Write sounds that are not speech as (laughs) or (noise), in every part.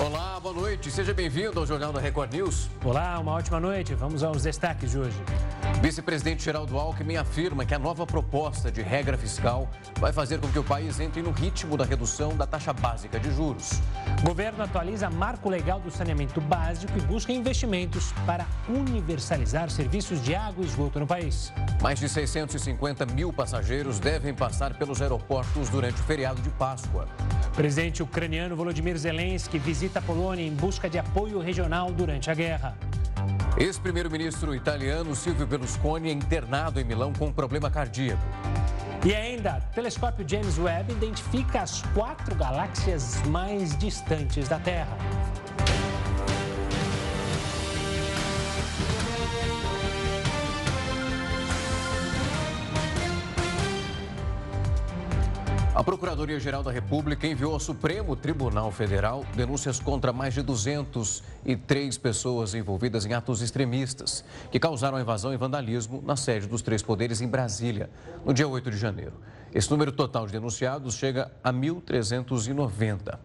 Olá, boa noite. Seja bem-vindo ao Jornal da Record News. Olá, uma ótima noite. Vamos aos destaques de hoje. Vice-presidente Geraldo Alckmin afirma que a nova proposta de regra fiscal vai fazer com que o país entre no ritmo da redução da taxa básica de juros. governo atualiza marco legal do saneamento básico e busca investimentos para universalizar serviços de água e esgoto no país. Mais de 650 mil passageiros devem passar pelos aeroportos durante o feriado de Páscoa. O presidente ucraniano Volodymyr Zelensky visita a Polônia em busca de apoio regional durante a guerra. Ex-primeiro-ministro italiano Silvio Berlusconi é internado em Milão com um problema cardíaco. E ainda, o telescópio James Webb identifica as quatro galáxias mais distantes da Terra. A Procuradoria-Geral da República enviou ao Supremo Tribunal Federal denúncias contra mais de 203 pessoas envolvidas em atos extremistas que causaram invasão e vandalismo na sede dos três poderes em Brasília, no dia 8 de janeiro. Esse número total de denunciados chega a 1.390.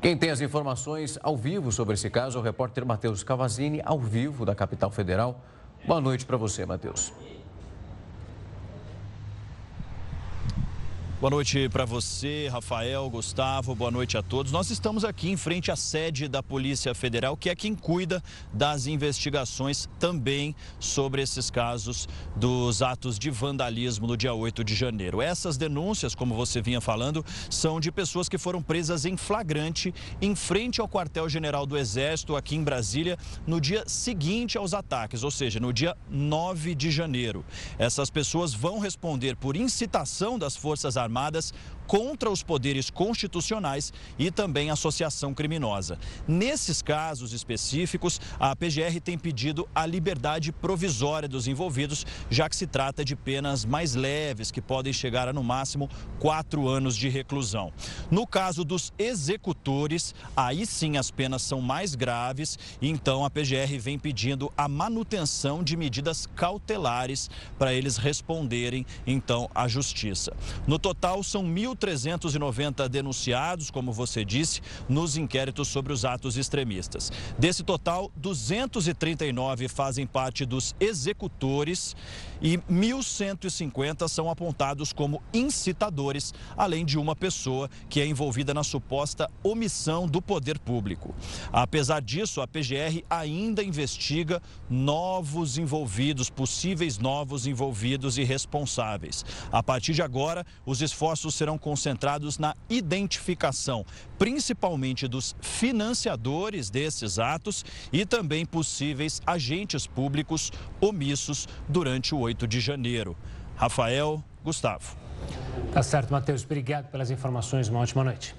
Quem tem as informações ao vivo sobre esse caso é o repórter Matheus Cavazini, ao vivo da capital federal. Boa noite para você, Matheus. Boa noite para você, Rafael, Gustavo, boa noite a todos. Nós estamos aqui em frente à sede da Polícia Federal, que é quem cuida das investigações também sobre esses casos dos atos de vandalismo no dia 8 de janeiro. Essas denúncias, como você vinha falando, são de pessoas que foram presas em flagrante em frente ao quartel-general do Exército aqui em Brasília no dia seguinte aos ataques, ou seja, no dia 9 de janeiro. Essas pessoas vão responder por incitação das Forças Armadas Armadas contra os poderes constitucionais e também associação criminosa. Nesses casos específicos, a PGR tem pedido a liberdade provisória dos envolvidos, já que se trata de penas mais leves, que podem chegar a no máximo quatro anos de reclusão. No caso dos executores, aí sim as penas são mais graves, então a PGR vem pedindo a manutenção de medidas cautelares para eles responderem então à justiça. No total, são 1.390 denunciados, como você disse, nos inquéritos sobre os atos extremistas. Desse total, 239 fazem parte dos executores e 1.150 são apontados como incitadores, além de uma pessoa que é envolvida na suposta omissão do poder público. Apesar disso, a PGR ainda investiga novos envolvidos, possíveis novos envolvidos e responsáveis. A partir de agora, os esforços serão concentrados na identificação, principalmente dos financiadores desses atos e também possíveis agentes públicos omissos durante o 8 de janeiro. Rafael, Gustavo. Tá certo, Matheus. Obrigado pelas informações. Uma ótima noite.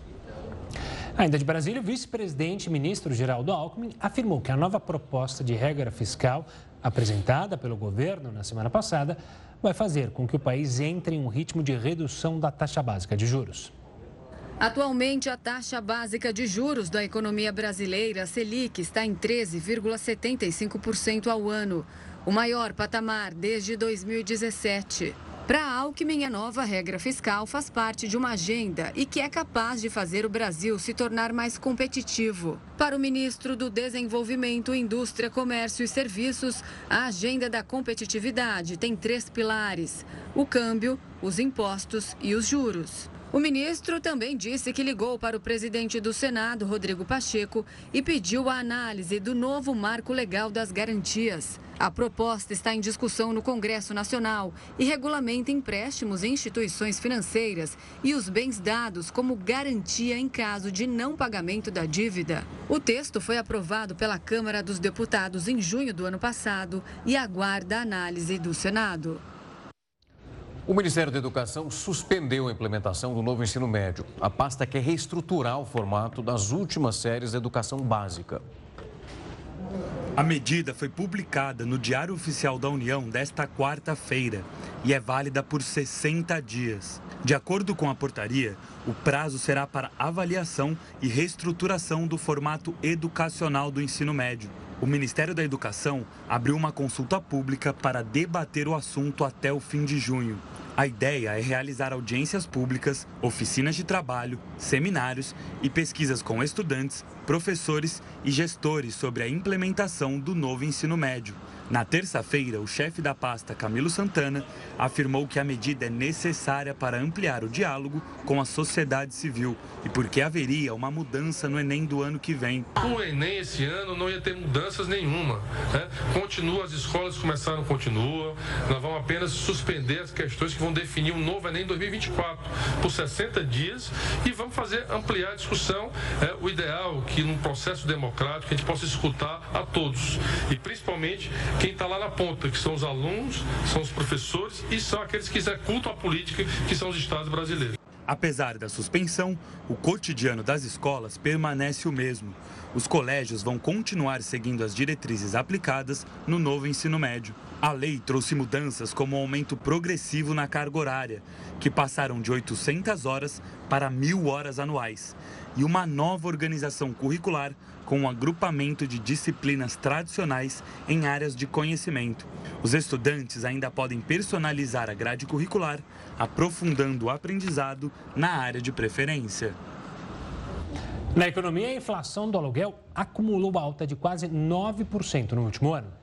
Ainda de Brasília, o vice-presidente e ministro Geraldo Alckmin afirmou que a nova proposta de regra fiscal apresentada pelo governo na semana passada vai fazer com que o país entre em um ritmo de redução da taxa básica de juros. Atualmente, a taxa básica de juros da economia brasileira, Selic, está em 13,75% ao ano, o maior patamar desde 2017. Para Alckmin, a nova regra fiscal faz parte de uma agenda e que é capaz de fazer o Brasil se tornar mais competitivo. Para o ministro do Desenvolvimento, Indústria, Comércio e Serviços, a agenda da competitividade tem três pilares: o câmbio, os impostos e os juros. O ministro também disse que ligou para o presidente do Senado, Rodrigo Pacheco, e pediu a análise do novo marco legal das garantias. A proposta está em discussão no Congresso Nacional e regulamenta empréstimos em instituições financeiras e os bens dados como garantia em caso de não pagamento da dívida. O texto foi aprovado pela Câmara dos Deputados em junho do ano passado e aguarda a análise do Senado. O Ministério da Educação suspendeu a implementação do novo ensino médio. A pasta quer reestruturar o formato das últimas séries da educação básica. A medida foi publicada no Diário Oficial da União desta quarta-feira e é válida por 60 dias. De acordo com a portaria, o prazo será para avaliação e reestruturação do formato educacional do ensino médio. O Ministério da Educação abriu uma consulta pública para debater o assunto até o fim de junho. A ideia é realizar audiências públicas, oficinas de trabalho, seminários e pesquisas com estudantes, professores e gestores sobre a implementação do novo ensino médio. Na terça-feira, o chefe da pasta, Camilo Santana, afirmou que a medida é necessária para ampliar o diálogo com a sociedade civil e porque haveria uma mudança no Enem do ano que vem. O Enem esse ano não ia ter mudanças nenhuma. Né? Continua, as escolas começaram, continuam. Nós vamos apenas suspender as questões que vão definir um novo Enem 2024 por 60 dias e vamos fazer ampliar a discussão. É, o ideal que num processo democrático a gente possa escutar a todos e principalmente quem está lá na ponta, que são os alunos, são os professores e são aqueles que executam a política, que são os estados brasileiros. Apesar da suspensão, o cotidiano das escolas permanece o mesmo. Os colégios vão continuar seguindo as diretrizes aplicadas no novo ensino médio. A lei trouxe mudanças como o um aumento progressivo na carga horária, que passaram de 800 horas para 1.000 horas anuais, e uma nova organização curricular com um agrupamento de disciplinas tradicionais em áreas de conhecimento. Os estudantes ainda podem personalizar a grade curricular, aprofundando o aprendizado na área de preferência. Na economia, a inflação do aluguel acumulou alta de quase 9% no último ano.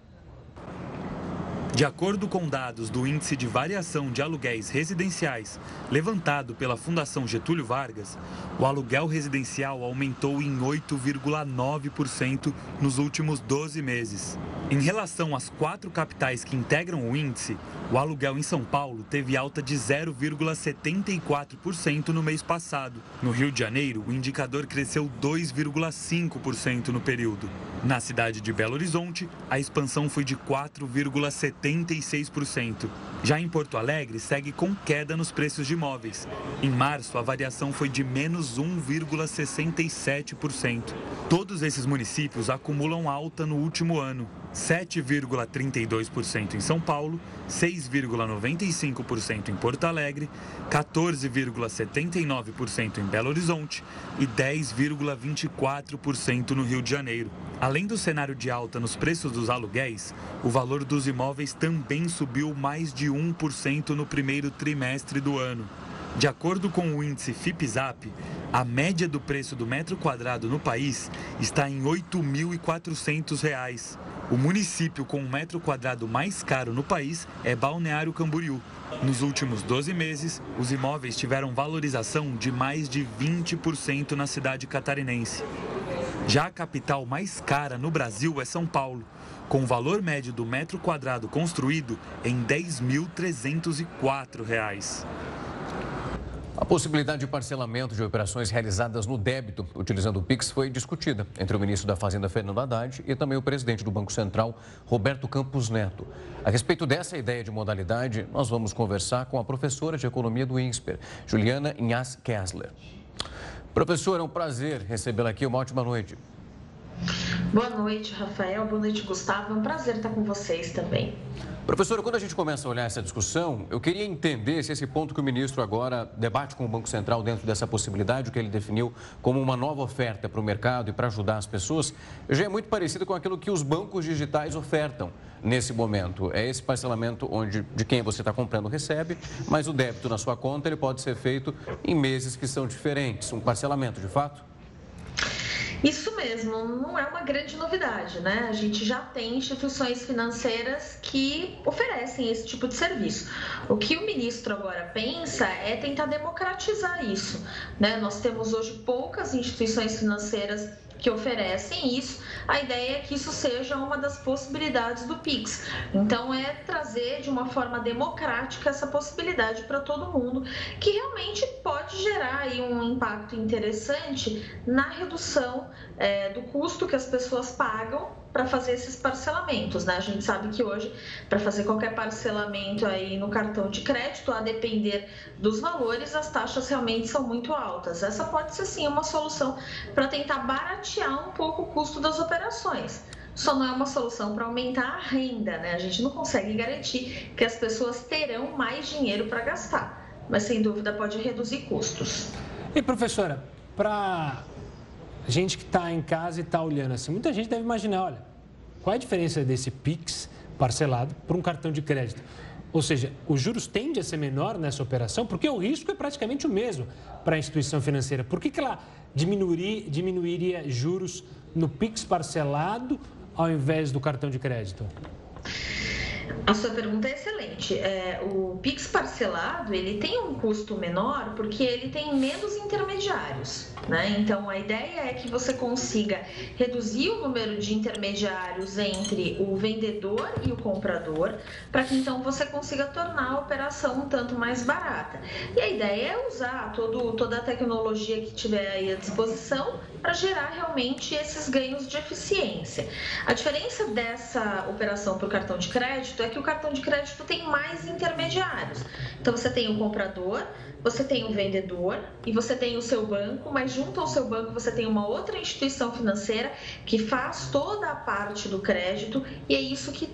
De acordo com dados do Índice de Variação de Aluguéis Residenciais, levantado pela Fundação Getúlio Vargas, o aluguel residencial aumentou em 8,9% nos últimos 12 meses. Em relação às quatro capitais que integram o índice, o aluguel em São Paulo teve alta de 0,74% no mês passado. No Rio de Janeiro, o indicador cresceu 2,5% no período. Na cidade de Belo Horizonte, a expansão foi de 4,76%. Já em Porto Alegre, segue com queda nos preços de imóveis. Em março, a variação foi de menos 1,67%. Todos esses municípios acumulam alta no último ano. 7,32% em São Paulo, 6,95% em Porto Alegre, 14,79% em Belo Horizonte e 10,24% no Rio de Janeiro. Além do cenário de alta nos preços dos aluguéis, o valor dos imóveis também subiu mais de 1% no primeiro trimestre do ano. De acordo com o índice FIPZAP, a média do preço do metro quadrado no país está em R$ 8.400. O município com o metro quadrado mais caro no país é Balneário Camboriú. Nos últimos 12 meses, os imóveis tiveram valorização de mais de 20% na cidade catarinense. Já a capital mais cara no Brasil é São Paulo, com o valor médio do metro quadrado construído em R$ 10.304. A possibilidade de parcelamento de operações realizadas no débito, utilizando o Pix, foi discutida entre o ministro da Fazenda, Fernando Haddad, e também o presidente do Banco Central, Roberto Campos Neto. A respeito dessa ideia de modalidade, nós vamos conversar com a professora de Economia do INSPER, Juliana Inhas Kessler. Professora, é um prazer recebê-la aqui. Uma ótima noite. Boa noite, Rafael. Boa noite, Gustavo. É um prazer estar com vocês também. Professora, quando a gente começa a olhar essa discussão, eu queria entender se esse ponto que o ministro agora debate com o Banco Central dentro dessa possibilidade, o que ele definiu como uma nova oferta para o mercado e para ajudar as pessoas, já é muito parecido com aquilo que os bancos digitais ofertam nesse momento. É esse parcelamento onde de quem você está comprando recebe, mas o débito na sua conta ele pode ser feito em meses que são diferentes. Um parcelamento, de fato? Isso mesmo, não é uma grande novidade, né? A gente já tem instituições financeiras que oferecem esse tipo de serviço. O que o ministro agora pensa é tentar democratizar isso, né? Nós temos hoje poucas instituições financeiras que oferecem isso, a ideia é que isso seja uma das possibilidades do Pix. Então, é trazer de uma forma democrática essa possibilidade para todo mundo, que realmente pode gerar aí um impacto interessante na redução é, do custo que as pessoas pagam para fazer esses parcelamentos, né? A gente sabe que hoje, para fazer qualquer parcelamento aí no cartão de crédito, a depender dos valores, as taxas realmente são muito altas. Essa pode ser sim uma solução para tentar baratear um pouco o custo das operações. Só não é uma solução para aumentar a renda, né? A gente não consegue garantir que as pessoas terão mais dinheiro para gastar, mas sem dúvida pode reduzir custos. E professora, para gente que está em casa e está olhando assim, muita gente deve imaginar, olha, qual é a diferença desse Pix parcelado para um cartão de crédito? Ou seja, os juros tendem a ser menor nessa operação, porque o risco é praticamente o mesmo para a instituição financeira. Por que, que ela diminuiria, diminuiria juros no PIX parcelado ao invés do cartão de crédito? A sua pergunta é excelente. É, o Pix parcelado ele tem um custo menor porque ele tem menos intermediários. Né? Então a ideia é que você consiga reduzir o número de intermediários entre o vendedor e o comprador, para que então você consiga tornar a operação um tanto mais barata. E a ideia é usar todo, toda a tecnologia que tiver aí à disposição para gerar realmente esses ganhos de eficiência. A diferença dessa operação para o cartão de crédito é que o cartão de crédito tem mais intermediários. Então você tem o comprador, você tem o vendedor e você tem o seu banco, mas junto ao seu banco você tem uma outra instituição financeira que faz toda a parte do crédito e é isso que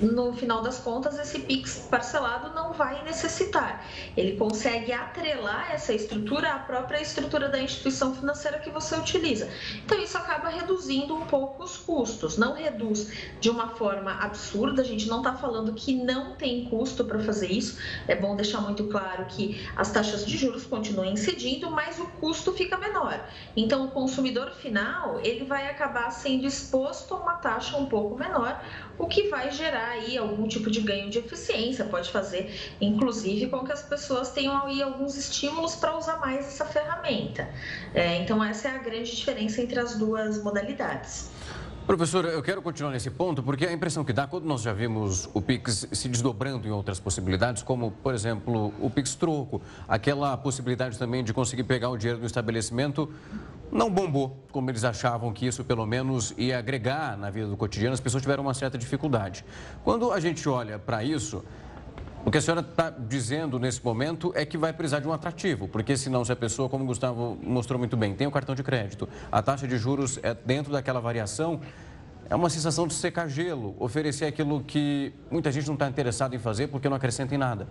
no final das contas, esse PIX parcelado não vai necessitar. Ele consegue atrelar essa estrutura à própria estrutura da instituição financeira que você utiliza. Então, isso acaba reduzindo um pouco os custos. Não reduz de uma forma absurda, a gente não está falando que não tem custo para fazer isso. É bom deixar muito claro que as taxas de juros continuam incidindo, mas o custo fica menor. Então, o consumidor final ele vai acabar sendo exposto a uma taxa um pouco menor, o que vai gerar aí algum tipo de ganho de eficiência, pode fazer, inclusive, com que as pessoas tenham aí alguns estímulos para usar mais essa ferramenta. É, então, essa é a grande diferença entre as duas modalidades. Professor, eu quero continuar nesse ponto, porque a impressão que dá, quando nós já vimos o Pix se desdobrando em outras possibilidades, como, por exemplo, o Pix troco, aquela possibilidade também de conseguir pegar o dinheiro do estabelecimento, não bombou, como eles achavam que isso pelo menos ia agregar na vida do cotidiano, as pessoas tiveram uma certa dificuldade. Quando a gente olha para isso, o que a senhora está dizendo nesse momento é que vai precisar de um atrativo, porque senão se a pessoa, como o Gustavo mostrou muito bem, tem o cartão de crédito, a taxa de juros é dentro daquela variação, é uma sensação de secar gelo, oferecer aquilo que muita gente não está interessado em fazer porque não acrescenta em nada.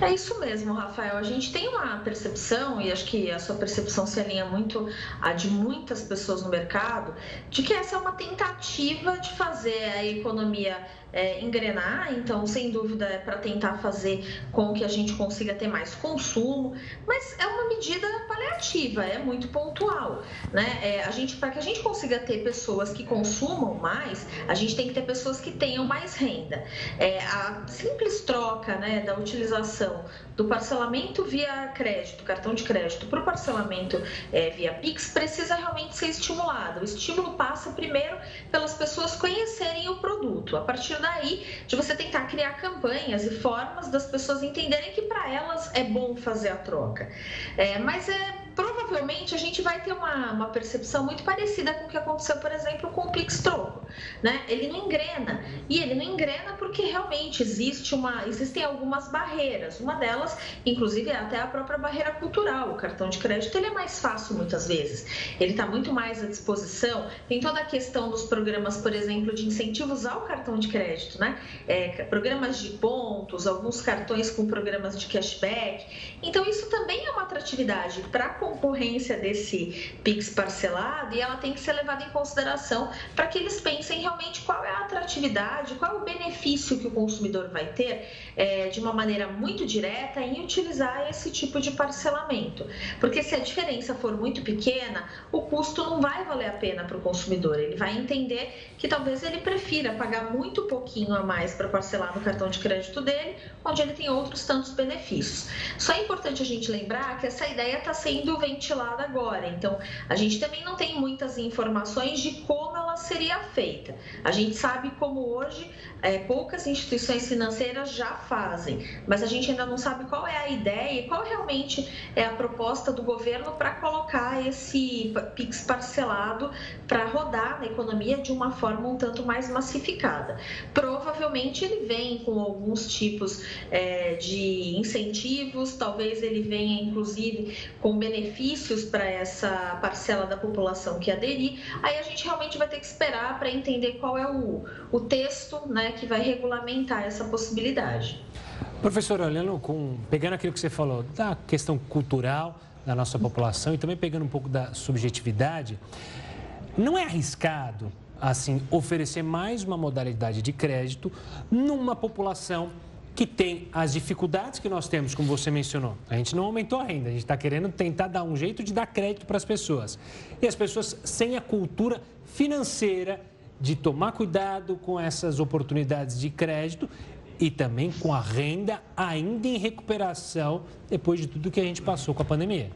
É isso mesmo, Rafael. A gente tem uma percepção, e acho que a sua percepção se alinha muito à de muitas pessoas no mercado, de que essa é uma tentativa de fazer a economia é, engrenar, então, sem dúvida, é para tentar fazer com que a gente consiga ter mais consumo, mas é uma medida paliativa, é muito pontual. Né? É, a gente, para que a gente consiga ter pessoas que consumam mais, a gente tem que ter pessoas que tenham mais renda. É, a simples troca né, da utilização do parcelamento via crédito, cartão de crédito, para o parcelamento é, via Pix, precisa realmente ser estimulado. O estímulo passa primeiro pelas pessoas conhecerem o produto. A partir daí, de você tentar criar campanhas e formas das pessoas entenderem que para elas é bom fazer a troca. É, mas é provavelmente a gente vai ter uma, uma percepção muito parecida com o que aconteceu, por exemplo, com o Pix Troco. Né? Ele não engrena. E ele não engrena porque realmente existe uma, existem algumas barreiras. Uma delas, inclusive, é até a própria barreira cultural. O cartão de crédito ele é mais fácil muitas vezes. Ele está muito mais à disposição. Tem toda a questão dos programas, por exemplo, de incentivos ao cartão de crédito, né? É, programas de pontos, alguns cartões com programas de cashback. Então, isso também é uma atratividade para concorrência desse Pix parcelado e ela tem que ser levada em consideração para que eles pensem realmente qual é a atratividade, qual é o benefício que o consumidor vai ter é, de uma maneira muito direta em utilizar esse tipo de parcelamento. Porque se a diferença for muito pequena, o custo não vai valer a pena para o consumidor. Ele vai entender que talvez ele prefira pagar muito pouquinho a mais para parcelar no cartão de crédito dele, onde ele tem outros tantos benefícios. Só é importante a gente lembrar que essa ideia está sendo sendo ventilada agora. Então, a gente também não tem muitas informações de como ela seria feita. A gente sabe como hoje é, poucas instituições financeiras já fazem, mas a gente ainda não sabe qual é a ideia e qual realmente é a proposta do governo para colocar esse PIX parcelado para rodar na economia de uma forma um tanto mais massificada. Provavelmente ele vem com alguns tipos é, de incentivos, talvez ele venha inclusive com benefícios para essa parcela da população que aderir. Aí a gente realmente vai ter que esperar para entender qual é o, o texto né, que vai regulamentar essa possibilidade. Professor, olhando com, pegando aquilo que você falou da questão cultural da nossa população e também pegando um pouco da subjetividade, não é arriscado assim, oferecer mais uma modalidade de crédito numa população que tem as dificuldades que nós temos, como você mencionou. A gente não aumentou a renda, a gente está querendo tentar dar um jeito de dar crédito para as pessoas. E as pessoas sem a cultura financeira de tomar cuidado com essas oportunidades de crédito e também com a renda ainda em recuperação depois de tudo que a gente passou com a pandemia.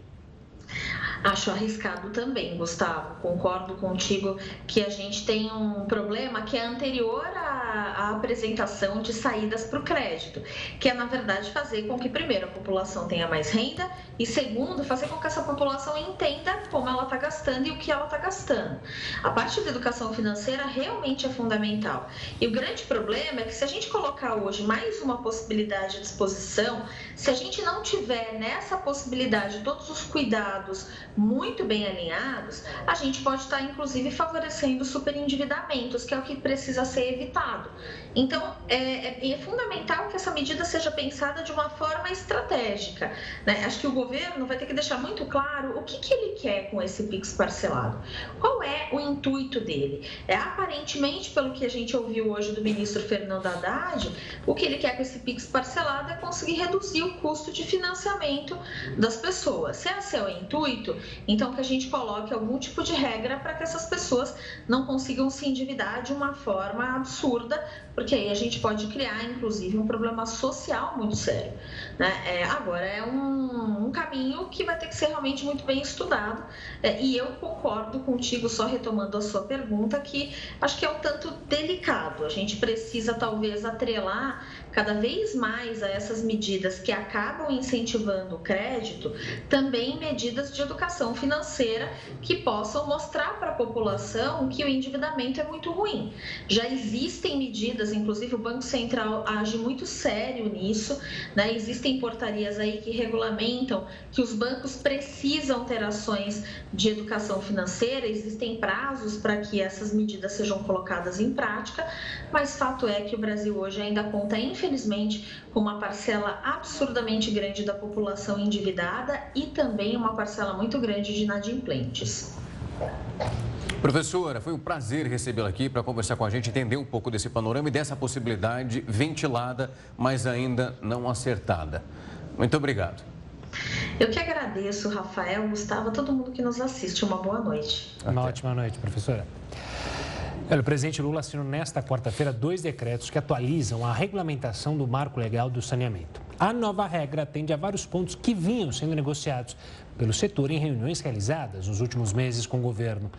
Acho arriscado também, Gustavo. Concordo contigo que a gente tem um problema que é anterior à, à apresentação de saídas para o crédito, que é, na verdade, fazer com que, primeiro, a população tenha mais renda e, segundo, fazer com que essa população entenda como ela está gastando e o que ela está gastando. A parte da educação financeira realmente é fundamental. E o grande problema é que, se a gente colocar hoje mais uma possibilidade à disposição, se a gente não tiver nessa possibilidade todos os cuidados muito bem alinhados, a gente pode estar, inclusive, favorecendo superendividamentos, que é o que precisa ser evitado. Então, é, é, é, fundamental que essa medida seja pensada de uma forma estratégica. Né? Acho que o governo vai ter que deixar muito claro o que, que ele quer com esse PIX parcelado. Qual é o intuito dele? É, aparentemente, pelo que a gente ouviu hoje do ministro Fernando Haddad, o que ele quer com esse PIX parcelado é conseguir reduzir o custo de financiamento das pessoas. Se esse é o intuito, então que a gente coloque algum tipo de regra para que essas pessoas não consigam se endividar de uma forma absurda, porque aí a gente pode criar, inclusive, um problema social muito sério. Né? É, agora, é um, um, caminho que vai ter que ser realmente muito bem estudado, é, e eu concordo contigo, só retomando a sua pergunta, que acho que é um tanto delicado. A gente precisa, talvez, atrelar cada vez mais a essas medidas que acabam incentivando o crédito, também medidas de educação financeira que possam mostrar para a população que o endividamento é muito ruim. Já existem medidas, inclusive o Banco Central age muito sério nisso, né? existem portarias aí que regulamentam que os bancos precisam ter ações de educação financeira, existem prazos para que essas medidas sejam colocadas em prática, mas fato é que o Brasil hoje ainda conta, infelizmente, com uma parcela absurdamente grande da população endividada e também uma parcela muito grande de inadimplentes. Professora, foi um prazer recebê-la aqui para conversar com a gente, entender um pouco desse panorama e dessa possibilidade ventilada, mas ainda não acertada. Muito obrigado. Eu que agradeço, Rafael, Gustavo, todo mundo que nos assiste. Uma boa noite. Uma ótima noite, professora. Olha, o presidente Lula assinou nesta quarta-feira dois decretos que atualizam a regulamentação do marco legal do saneamento. A nova regra atende a vários pontos que vinham sendo negociados pelo setor em reuniões realizadas nos últimos meses com o governo.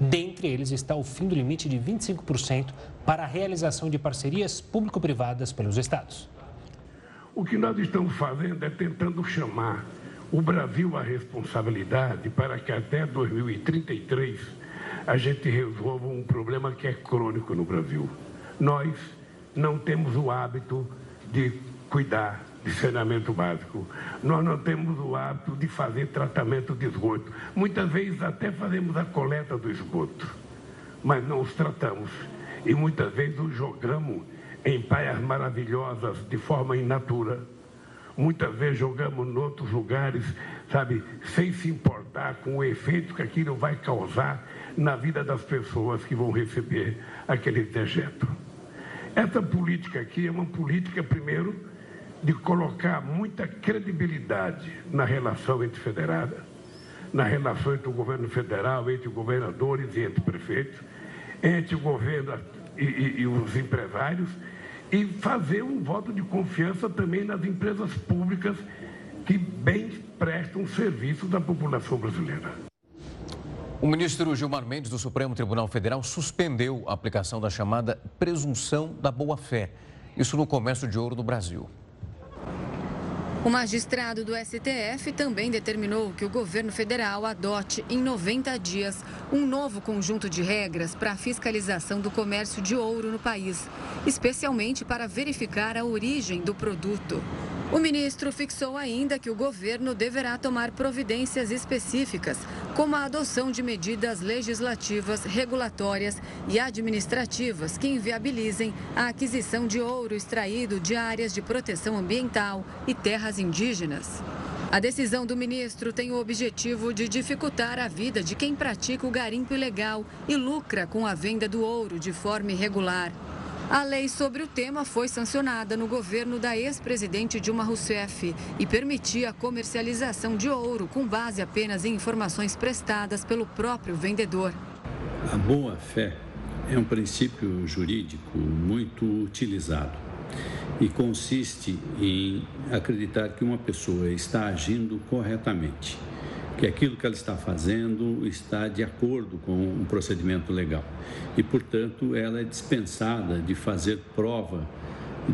Dentre eles está o fim do limite de 25% para a realização de parcerias público-privadas pelos estados. O que nós estamos fazendo é tentando chamar o Brasil à responsabilidade para que até 2033 a gente resolva um problema que é crônico no Brasil. Nós não temos o hábito de cuidar de saneamento básico. Nós não temos o hábito de fazer tratamento de esgoto. Muitas vezes até fazemos a coleta do esgoto, mas não os tratamos. E muitas vezes os jogamos em praias maravilhosas de forma in natura. Muitas vezes jogamos em outros lugares, sabe, sem se importar com o efeito que aquilo vai causar na vida das pessoas que vão receber aquele dejeto. Essa política aqui é uma política, primeiro, de colocar muita credibilidade na relação entre federadas, na relação entre o governo federal, entre governadores e entre prefeitos, entre o governo e, e, e os empresários, e fazer um voto de confiança também nas empresas públicas que bem prestam serviço da população brasileira. O ministro Gilmar Mendes do Supremo Tribunal Federal suspendeu a aplicação da chamada presunção da boa-fé. Isso no comércio de ouro no Brasil. O magistrado do STF também determinou que o governo federal adote, em 90 dias, um novo conjunto de regras para a fiscalização do comércio de ouro no país, especialmente para verificar a origem do produto. O ministro fixou ainda que o governo deverá tomar providências específicas, como a adoção de medidas legislativas, regulatórias e administrativas que inviabilizem a aquisição de ouro extraído de áreas de proteção ambiental e terras indígenas. A decisão do ministro tem o objetivo de dificultar a vida de quem pratica o garimpo ilegal e lucra com a venda do ouro de forma irregular. A lei sobre o tema foi sancionada no governo da ex-presidente Dilma Rousseff e permitia a comercialização de ouro com base apenas em informações prestadas pelo próprio vendedor. A boa-fé é um princípio jurídico muito utilizado e consiste em acreditar que uma pessoa está agindo corretamente que aquilo que ela está fazendo está de acordo com um procedimento legal. E, portanto, ela é dispensada de fazer prova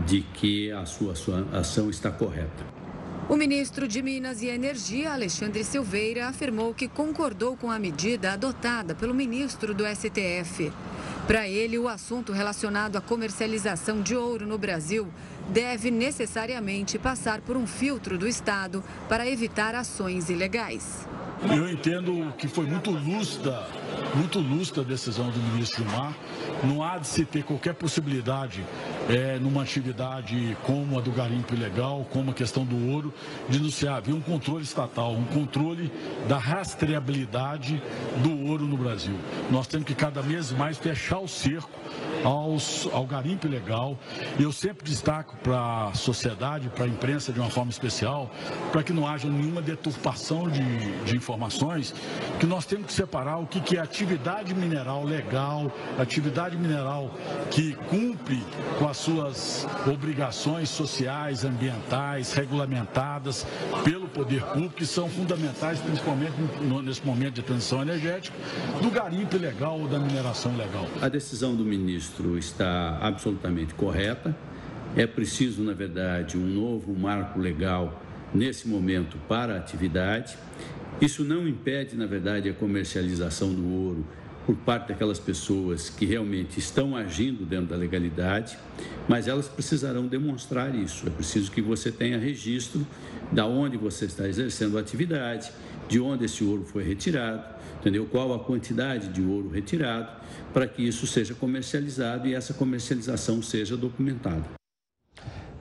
de que a sua, sua ação está correta. O ministro de Minas e Energia, Alexandre Silveira, afirmou que concordou com a medida adotada pelo ministro do STF. Para ele, o assunto relacionado à comercialização de ouro no Brasil deve necessariamente passar por um filtro do Estado para evitar ações ilegais. Eu entendo que foi muito lúcida, muito lúcida a decisão do ministro Gilmar. Não há de se ter qualquer possibilidade é, numa atividade como a do garimpo ilegal, como a questão do ouro, de não se haver um controle estatal, um controle da rastreabilidade do ouro no Brasil. Nós temos que cada vez mais fechar o cerco aos, ao garimpo ilegal. Eu sempre destaco para a sociedade, para a imprensa de uma forma especial, para que não haja nenhuma deturpação de, de informações, que nós temos que separar o que, que é atividade mineral legal, atividade mineral que cumpre com as suas obrigações sociais, ambientais, regulamentadas pelo poder público, que são fundamentais, principalmente nesse momento de transição energética, do garimpo ilegal ou da mineração ilegal. A decisão do ministro está absolutamente correta. É preciso, na verdade, um novo marco legal nesse momento para a atividade. Isso não impede, na verdade, a comercialização do ouro por parte daquelas pessoas que realmente estão agindo dentro da legalidade, mas elas precisarão demonstrar isso. É preciso que você tenha registro da onde você está exercendo a atividade, de onde esse ouro foi retirado, entendeu? Qual a quantidade de ouro retirado, para que isso seja comercializado e essa comercialização seja documentada.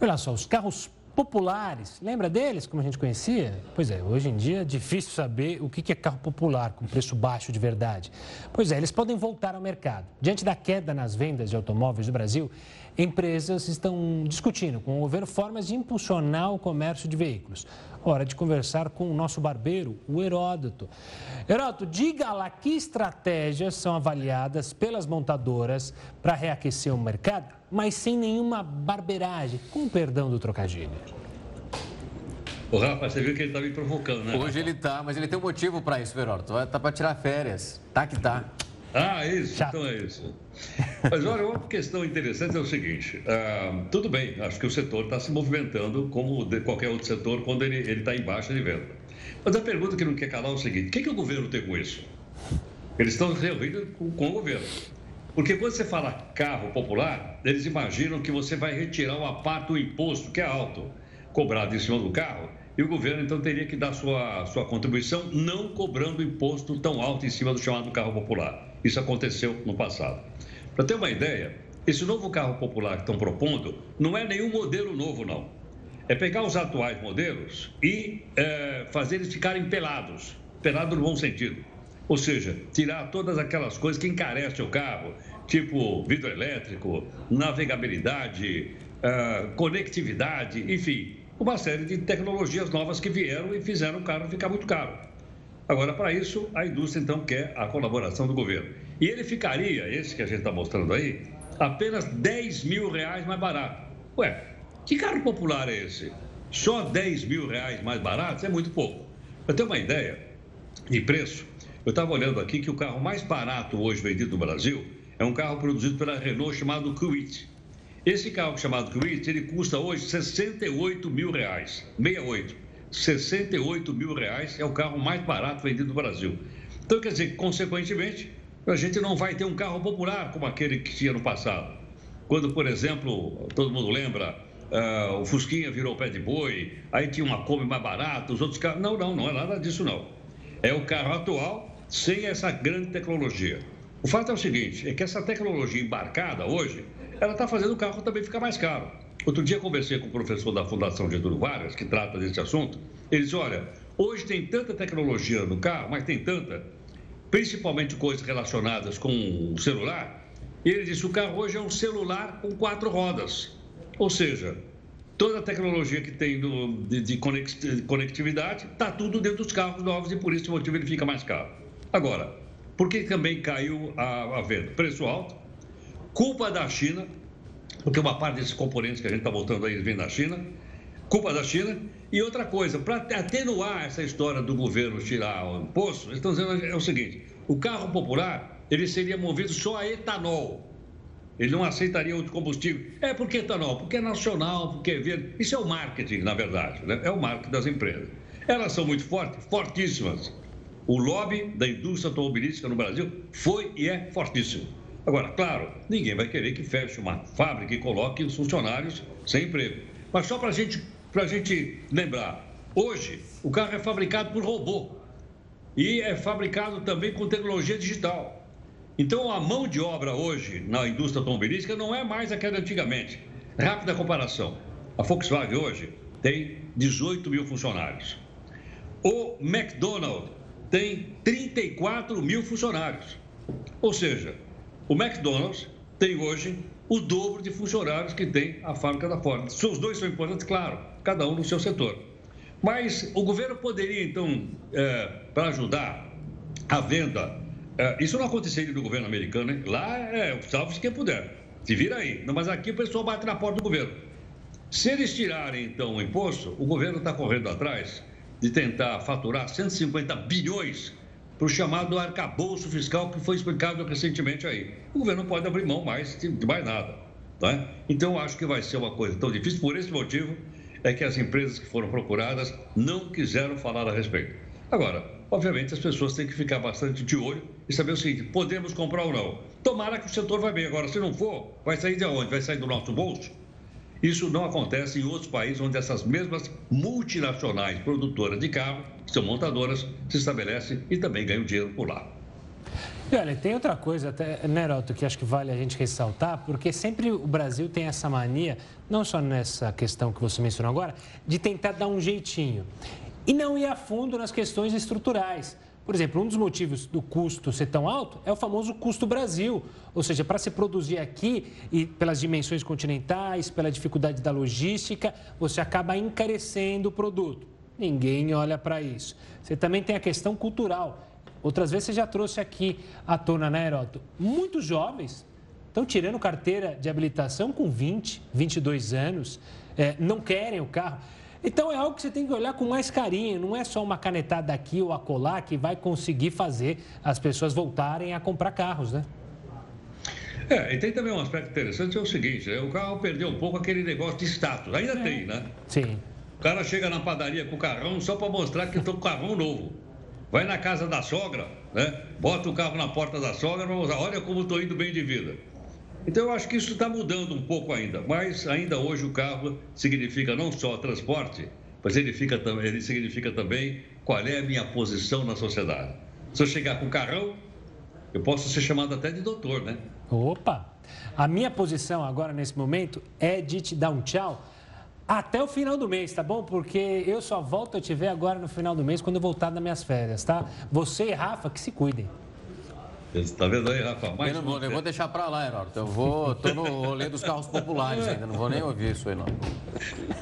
Olha só, os carros populares, lembra deles como a gente conhecia? Pois é, hoje em dia é difícil saber o que é carro popular com preço baixo de verdade. Pois é, eles podem voltar ao mercado. Diante da queda nas vendas de automóveis no Brasil, empresas estão discutindo com o governo formas de impulsionar o comércio de veículos. Hora de conversar com o nosso barbeiro, o Heródoto. Heródoto, diga lá que estratégias são avaliadas pelas montadoras para reaquecer o mercado, mas sem nenhuma barbeiragem, com perdão do trocadilho. O Rafa, você viu que ele está me provocando, né? Hoje ele está, mas ele tem um motivo para isso, Heródoto. Tá para tirar férias. Tá que tá. Ah, isso, Chato. então é isso. Mas olha, uma questão interessante é o seguinte: ah, tudo bem, acho que o setor está se movimentando como de qualquer outro setor quando ele está em baixa de venda. Mas a pergunta que não quer calar é o seguinte: o que, que o governo tem com isso? Eles estão reunidos com, com o governo. Porque quando você fala carro popular, eles imaginam que você vai retirar uma parte do imposto, que é alto, cobrado em cima do carro, e o governo então teria que dar sua, sua contribuição não cobrando imposto tão alto em cima do chamado carro popular. Isso aconteceu no passado. Para ter uma ideia, esse novo carro popular que estão propondo não é nenhum modelo novo, não. É pegar os atuais modelos e é, fazer eles ficarem pelados pelado no bom sentido. Ou seja, tirar todas aquelas coisas que encarecem o carro, tipo vidro elétrico, navegabilidade, uh, conectividade, enfim, uma série de tecnologias novas que vieram e fizeram o carro ficar muito caro. Agora, para isso, a indústria então quer a colaboração do governo. E ele ficaria, esse que a gente está mostrando aí, apenas 10 mil reais mais barato. Ué, que carro popular é esse? Só 10 mil reais mais barato é muito pouco. Para ter uma ideia de preço, eu estava olhando aqui que o carro mais barato hoje vendido no Brasil é um carro produzido pela Renault chamado Kwid. Esse carro chamado Kwid, ele custa hoje 68 mil reais, 68. 68 mil reais é o carro mais barato vendido no Brasil. Então, quer dizer, consequentemente, a gente não vai ter um carro popular como aquele que tinha no passado. Quando, por exemplo, todo mundo lembra, uh, o Fusquinha virou pé de boi, aí tinha uma Kombi mais barata, os outros carros. Não, não, não é nada disso, não. É o carro atual sem essa grande tecnologia. O fato é o seguinte, é que essa tecnologia embarcada hoje, ela está fazendo o carro também ficar mais caro. Outro dia conversei com o professor da Fundação Getúlio Vargas, que trata desse assunto. Ele disse: olha, hoje tem tanta tecnologia no carro, mas tem tanta, principalmente coisas relacionadas com o celular. E ele disse: o carro hoje é um celular com quatro rodas. Ou seja, toda a tecnologia que tem do, de, de conectividade está tudo dentro dos carros novos e por esse motivo ele fica mais caro. Agora, por que também caiu a, a venda? Preço alto, culpa da China, porque uma parte desses componentes que a gente está voltando aí vem da China, culpa da China. E outra coisa, para atenuar essa história do governo tirar o imposto, eles estão dizendo é o seguinte: o carro popular ele seria movido só a etanol. Ele não aceitaria outro combustível. É porque etanol, porque é nacional, porque é verde. Isso é o marketing, na verdade, né? é o marketing das empresas. Elas são muito fortes, fortíssimas. O lobby da indústria automobilística no Brasil foi e é fortíssimo. Agora, claro, ninguém vai querer que feche uma fábrica e coloque os funcionários sem emprego. Mas só para gente, a gente lembrar, hoje o carro é fabricado por robô e é fabricado também com tecnologia digital. Então, a mão de obra hoje na indústria automobilística não é mais aquela antigamente. Rápida comparação. A Volkswagen hoje tem 18 mil funcionários. O McDonald's tem 34 mil funcionários. Ou seja, o McDonald's tem hoje o dobro de funcionários que tem a fábrica da Ford. Os dois são importantes, claro, cada um no seu setor. Mas o governo poderia, então, é, para ajudar a venda é, isso não aconteceria no governo americano, hein? Lá é salve-se quem puder. Se vira aí. Não, mas aqui o pessoal bate na porta do governo. Se eles tirarem, então, o imposto, o governo está correndo atrás de tentar faturar 150 bilhões para o chamado arcabouço fiscal que foi explicado recentemente aí. O governo não pode abrir mão mais de mais nada. Tá? Então, acho que vai ser uma coisa tão difícil. Por esse motivo, é que as empresas que foram procuradas não quiseram falar a respeito. Agora, obviamente, as pessoas têm que ficar bastante de olho e saber o seguinte: podemos comprar ou não. Tomara que o setor vai bem. Agora, se não for, vai sair de onde? Vai sair do nosso bolso? Isso não acontece em outros países onde essas mesmas multinacionais produtoras de carro, são montadoras, se estabelecem e também ganham dinheiro por lá. E olha, tem outra coisa, até, Neroto, que acho que vale a gente ressaltar, porque sempre o Brasil tem essa mania, não só nessa questão que você mencionou agora, de tentar dar um jeitinho e não ir a fundo nas questões estruturais. Por exemplo, um dos motivos do custo ser tão alto é o famoso custo Brasil, ou seja, para se produzir aqui e pelas dimensões continentais, pela dificuldade da logística, você acaba encarecendo o produto. Ninguém olha para isso. Você também tem a questão cultural. Outras vezes você já trouxe aqui à tona, né, Heroto? Muitos jovens estão tirando carteira de habilitação com 20, 22 anos, é, não querem o carro. Então é algo que você tem que olhar com mais carinho, não é só uma canetada aqui ou acolá que vai conseguir fazer as pessoas voltarem a comprar carros, né? É, e tem também um aspecto interessante, é o seguinte, né? o carro perdeu um pouco aquele negócio de status, ainda é. tem, né? Sim. O cara chega na padaria com o carrão só para mostrar que tem um carrão novo. Vai na casa da sogra, né? Bota o carro na porta da sogra para mostrar, olha como estou indo bem de vida. Então, eu acho que isso está mudando um pouco ainda, mas ainda hoje o carro significa não só transporte, mas ele, fica, ele significa também qual é a minha posição na sociedade. Se eu chegar com o carrão, eu posso ser chamado até de doutor, né? Opa! A minha posição agora, nesse momento, é de te dar um tchau até o final do mês, tá bom? Porque eu só volto a te ver agora no final do mês, quando eu voltar das minhas férias, tá? Você e Rafa, que se cuidem. Está vendo aí, Rafa? Mais eu, não vou, eu vou deixar para lá, Heródoto. Eu vou, tô no rolê dos carros populares ainda, não vou nem ouvir isso aí, não.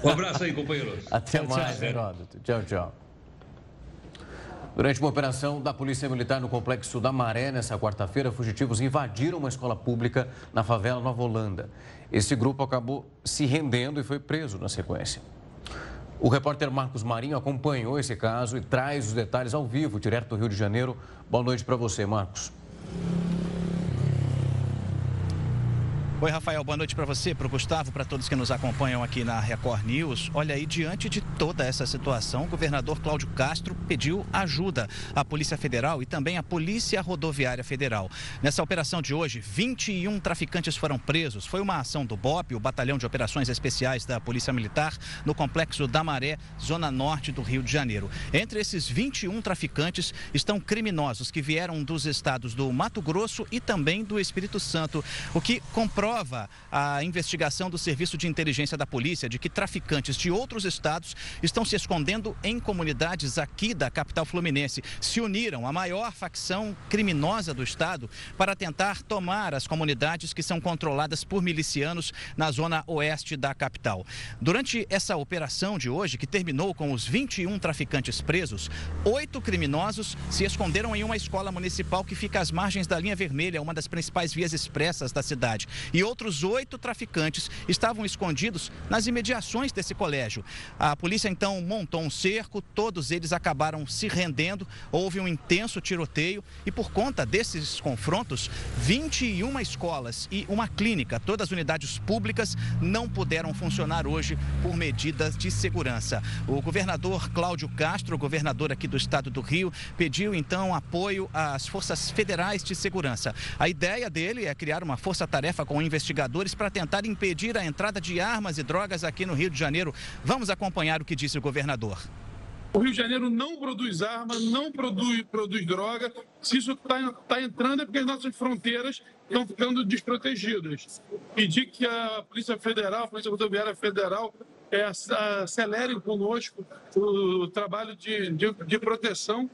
Um abraço aí, companheiros. Até tchau, mais, Heródoto. Tchau, tchau. Durante uma operação da Polícia Militar no Complexo da Maré, nessa quarta-feira, fugitivos invadiram uma escola pública na favela Nova Holanda. Esse grupo acabou se rendendo e foi preso na sequência. O repórter Marcos Marinho acompanhou esse caso e traz os detalhes ao vivo, direto do Rio de Janeiro. Boa noite para você, Marcos. Oi, Rafael, boa noite para você, para o Gustavo, para todos que nos acompanham aqui na Record News. Olha aí, diante de toda essa situação, o governador Cláudio Castro pediu ajuda à Polícia Federal e também à Polícia Rodoviária Federal. Nessa operação de hoje, 21 traficantes foram presos. Foi uma ação do BOP, o Batalhão de Operações Especiais da Polícia Militar, no complexo da Maré, zona norte do Rio de Janeiro. Entre esses 21 traficantes estão criminosos que vieram dos estados do Mato Grosso e também do Espírito Santo, o que comprova comprova a investigação do Serviço de Inteligência da Polícia de que traficantes de outros estados estão se escondendo em comunidades aqui da capital fluminense. Se uniram à maior facção criminosa do estado para tentar tomar as comunidades que são controladas por milicianos na zona oeste da capital. Durante essa operação de hoje, que terminou com os 21 traficantes presos, oito criminosos se esconderam em uma escola municipal que fica às margens da linha vermelha, uma das principais vias expressas da cidade. E outros oito traficantes estavam escondidos nas imediações desse colégio. A polícia então montou um cerco, todos eles acabaram se rendendo, houve um intenso tiroteio e por conta desses confrontos, 21 escolas e uma clínica, todas unidades públicas, não puderam funcionar hoje por medidas de segurança. O governador Cláudio Castro, governador aqui do estado do Rio, pediu então apoio às forças federais de segurança. A ideia dele é criar uma força-tarefa com investigadores para tentar impedir a entrada de armas e drogas aqui no Rio de Janeiro. Vamos acompanhar o que disse o governador. O Rio de Janeiro não produz arma, não produz, produz droga. Se isso está tá entrando é porque as nossas fronteiras estão ficando desprotegidas. Pedir que a Polícia Federal, a Polícia Rodoviária Federal, é, acelere conosco o trabalho de, de, de proteção,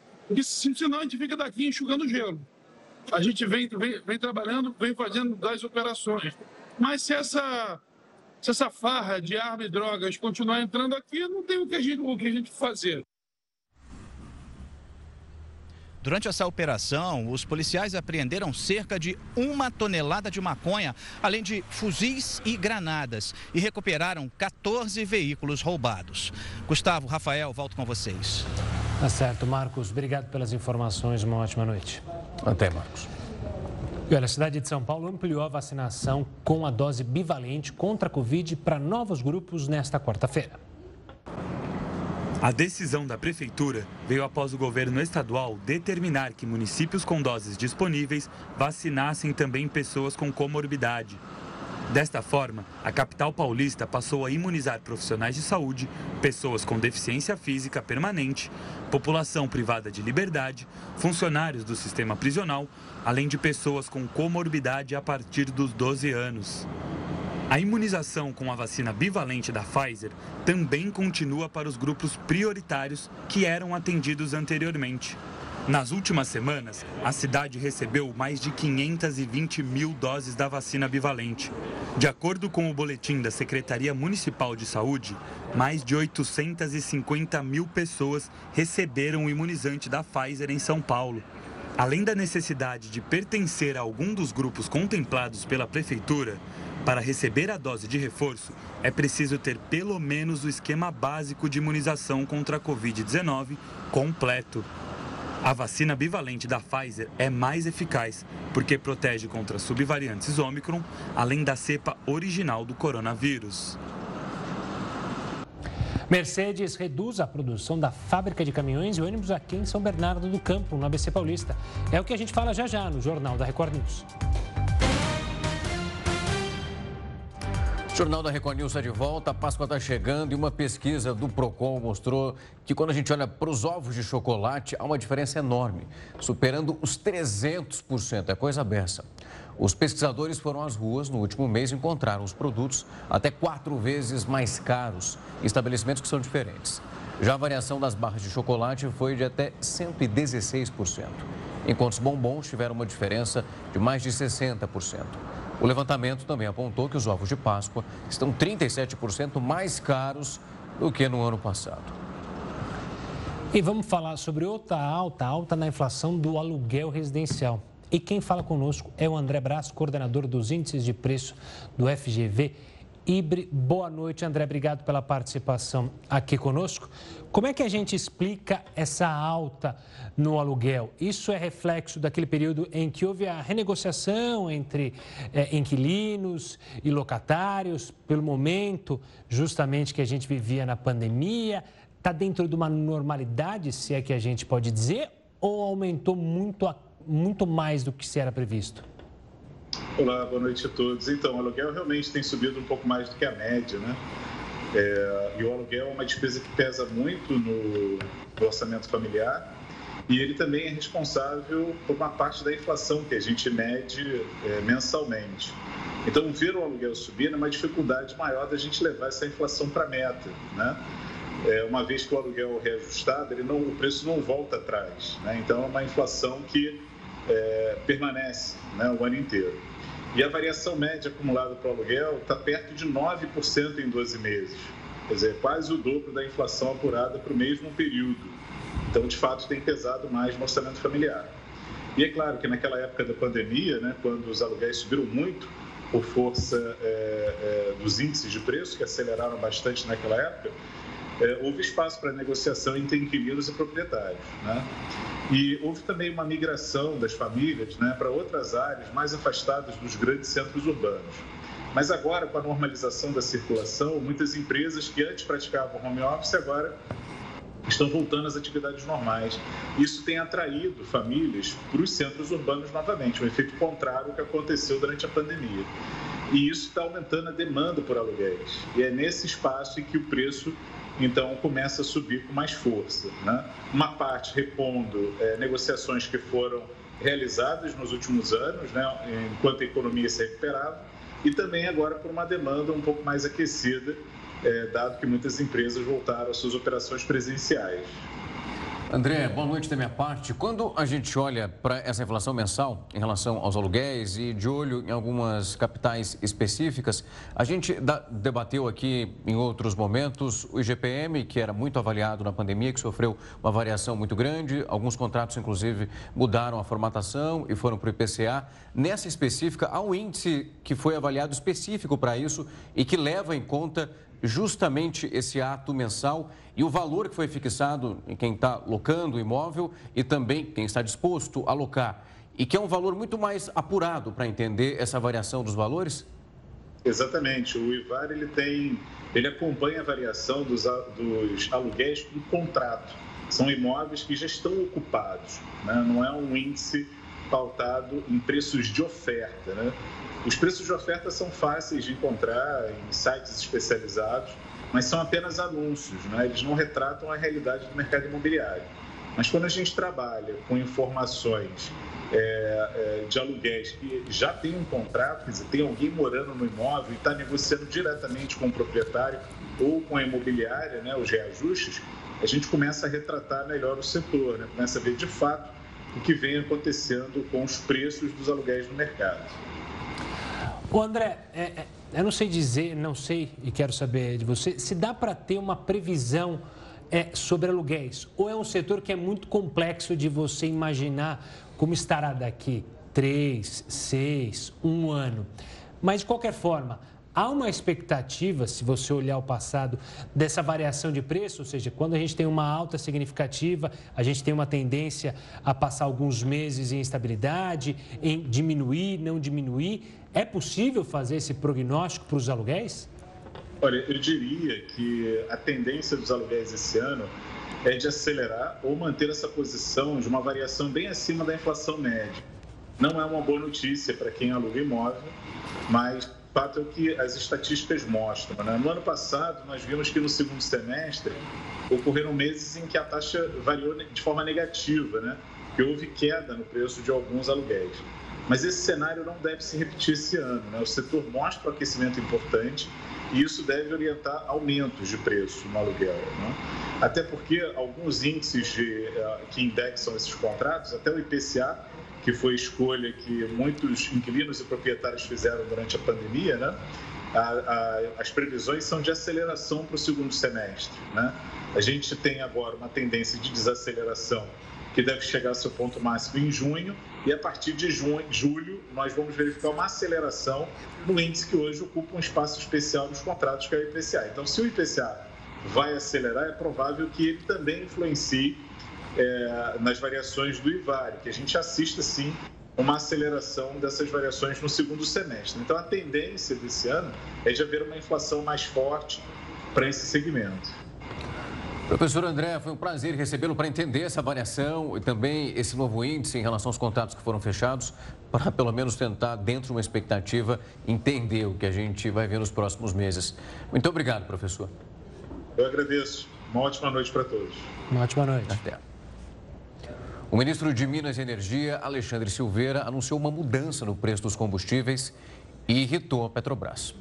senão a gente fica daqui enxugando gelo. A gente vem, vem, vem trabalhando, vem fazendo das operações. Mas se essa, se essa farra de arma e drogas continuar entrando aqui, não tem o que a gente, o que a gente fazer. Durante essa operação, os policiais apreenderam cerca de uma tonelada de maconha, além de fuzis e granadas, e recuperaram 14 veículos roubados. Gustavo, Rafael, volto com vocês. Tá certo, Marcos. Obrigado pelas informações. Uma ótima noite. Até, Marcos. E olha, a cidade de São Paulo ampliou a vacinação com a dose bivalente contra a Covid para novos grupos nesta quarta-feira. A decisão da Prefeitura veio após o governo estadual determinar que municípios com doses disponíveis vacinassem também pessoas com comorbidade. Desta forma, a capital paulista passou a imunizar profissionais de saúde, pessoas com deficiência física permanente, população privada de liberdade, funcionários do sistema prisional, além de pessoas com comorbidade a partir dos 12 anos. A imunização com a vacina bivalente da Pfizer também continua para os grupos prioritários que eram atendidos anteriormente. Nas últimas semanas, a cidade recebeu mais de 520 mil doses da vacina bivalente. De acordo com o boletim da Secretaria Municipal de Saúde, mais de 850 mil pessoas receberam o imunizante da Pfizer em São Paulo. Além da necessidade de pertencer a algum dos grupos contemplados pela Prefeitura, para receber a dose de reforço, é preciso ter pelo menos o esquema básico de imunização contra a Covid-19 completo. A vacina bivalente da Pfizer é mais eficaz porque protege contra subvariantes Ômicron, além da cepa original do coronavírus. Mercedes reduz a produção da fábrica de caminhões e ônibus aqui em São Bernardo do Campo, no ABC Paulista. É o que a gente fala já já no Jornal da Record News. O Jornal da Record News está de volta, a Páscoa está chegando e uma pesquisa do PROCON mostrou que quando a gente olha para os ovos de chocolate, há uma diferença enorme, superando os 300%, é coisa beça. Os pesquisadores foram às ruas no último mês e encontraram os produtos até quatro vezes mais caros em estabelecimentos que são diferentes. Já a variação das barras de chocolate foi de até 116%, enquanto os bombons tiveram uma diferença de mais de 60%. O levantamento também apontou que os ovos de Páscoa estão 37% mais caros do que no ano passado. E vamos falar sobre outra alta, alta na inflação do aluguel residencial. E quem fala conosco é o André Braz, coordenador dos índices de preço do FGV Ibre. Boa noite, André. Obrigado pela participação aqui conosco. Como é que a gente explica essa alta no aluguel? Isso é reflexo daquele período em que houve a renegociação entre é, inquilinos e locatários, pelo momento justamente que a gente vivia na pandemia? Está dentro de uma normalidade, se é que a gente pode dizer, ou aumentou muito, muito mais do que se era previsto? Olá, boa noite a todos. Então, o aluguel realmente tem subido um pouco mais do que a média, né? É, e o aluguel é uma despesa que pesa muito no, no orçamento familiar e ele também é responsável por uma parte da inflação que a gente mede é, mensalmente. Então, ver o aluguel subir é uma dificuldade maior da gente levar essa inflação para a meta, né? É, uma vez que o aluguel é reajustado, ele não, o preço não volta atrás. Né? Então, é uma inflação que é, permanece né, o ano inteiro. E a variação média acumulada para o aluguel está perto de 9% em 12 meses. Quer dizer, quase o dobro da inflação apurada para o mesmo período. Então, de fato, tem pesado mais no orçamento familiar. E é claro que naquela época da pandemia, né, quando os aluguéis subiram muito por força é, é, dos índices de preço, que aceleraram bastante naquela época, é, houve espaço para negociação entre inquilinos e proprietários. Né? E houve também uma migração das famílias né, para outras áreas mais afastadas dos grandes centros urbanos. Mas agora, com a normalização da circulação, muitas empresas que antes praticavam home office agora estão voltando às atividades normais. Isso tem atraído famílias para os centros urbanos novamente, um efeito contrário ao que aconteceu durante a pandemia. E isso está aumentando a demanda por aluguéis. E é nesse espaço em que o preço então começa a subir com mais força. Né? Uma parte repondo é, negociações que foram realizadas nos últimos anos, né, enquanto a economia se recuperava, e também agora por uma demanda um pouco mais aquecida, é, dado que muitas empresas voltaram às suas operações presenciais. André, boa noite da minha parte. Quando a gente olha para essa inflação mensal em relação aos aluguéis e de olho em algumas capitais específicas, a gente debateu aqui em outros momentos o IGPM, que era muito avaliado na pandemia, que sofreu uma variação muito grande. Alguns contratos, inclusive, mudaram a formatação e foram para o IPCA. Nessa específica, há um índice que foi avaliado específico para isso e que leva em conta justamente esse ato mensal e o valor que foi fixado em quem está locando o imóvel e também quem está disposto a locar. E que é um valor muito mais apurado para entender essa variação dos valores? Exatamente. O IVAR ele tem, ele acompanha a variação dos, dos aluguéis com contrato. São imóveis que já estão ocupados, né? não é um índice pautado em preços de oferta. Né? Os preços de oferta são fáceis de encontrar em sites especializados, mas são apenas anúncios, né? eles não retratam a realidade do mercado imobiliário. Mas quando a gente trabalha com informações é, é, de aluguéis que já tem um contrato, quer dizer, tem alguém morando no imóvel e está negociando diretamente com o proprietário ou com a imobiliária, né, os reajustes, a gente começa a retratar melhor o setor, né? começa a ver de fato o que vem acontecendo com os preços dos aluguéis no mercado. O André, é, é, eu não sei dizer, não sei e quero saber de você, se dá para ter uma previsão é, sobre aluguéis ou é um setor que é muito complexo de você imaginar como estará daqui três, seis, um ano. Mas de qualquer forma, Há uma expectativa, se você olhar o passado, dessa variação de preço, ou seja, quando a gente tem uma alta significativa, a gente tem uma tendência a passar alguns meses em estabilidade, em diminuir, não diminuir. É possível fazer esse prognóstico para os aluguéis? Olha, eu diria que a tendência dos aluguéis esse ano é de acelerar ou manter essa posição de uma variação bem acima da inflação média. Não é uma boa notícia para quem aluga imóvel, mas fato é o que as estatísticas mostram. Né? No ano passado, nós vimos que no segundo semestre ocorreram meses em que a taxa variou de forma negativa, né? que houve queda no preço de alguns aluguéis. Mas esse cenário não deve se repetir esse ano. Né? O setor mostra um aquecimento importante e isso deve orientar aumentos de preço no aluguel. Né? Até porque alguns índices de, uh, que indexam esses contratos, até o IPCA, que foi escolha que muitos inquilinos e proprietários fizeram durante a pandemia, né? As previsões são de aceleração para o segundo semestre. Né? A gente tem agora uma tendência de desaceleração que deve chegar ao seu ponto máximo em junho, e a partir de junho, julho nós vamos verificar uma aceleração no índice que hoje ocupa um espaço especial nos contratos, que é o IPCA. Então, se o IPCA vai acelerar, é provável que ele também influencie é, nas variações do IVARE, que a gente assista sim uma aceleração dessas variações no segundo semestre. Então, a tendência desse ano é de haver uma inflação mais forte para esse segmento. Professor André, foi um prazer recebê-lo para entender essa variação e também esse novo índice em relação aos contratos que foram fechados, para pelo menos tentar, dentro de uma expectativa, entender o que a gente vai ver nos próximos meses. Muito obrigado, professor. Eu agradeço. Uma ótima noite para todos. Uma ótima noite. Até. O ministro de Minas e Energia, Alexandre Silveira, anunciou uma mudança no preço dos combustíveis e irritou a Petrobras.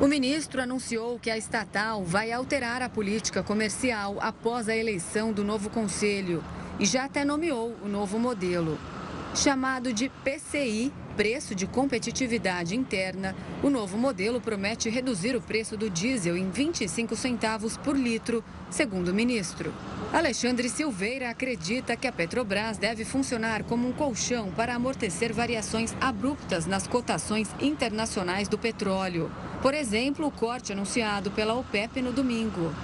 O ministro anunciou que a estatal vai alterar a política comercial após a eleição do novo conselho e já até nomeou o novo modelo. Chamado de PCI, Preço de Competitividade Interna, o novo modelo promete reduzir o preço do diesel em 25 centavos por litro, segundo o ministro. Alexandre Silveira acredita que a Petrobras deve funcionar como um colchão para amortecer variações abruptas nas cotações internacionais do petróleo. Por exemplo, o corte anunciado pela OPEP no domingo.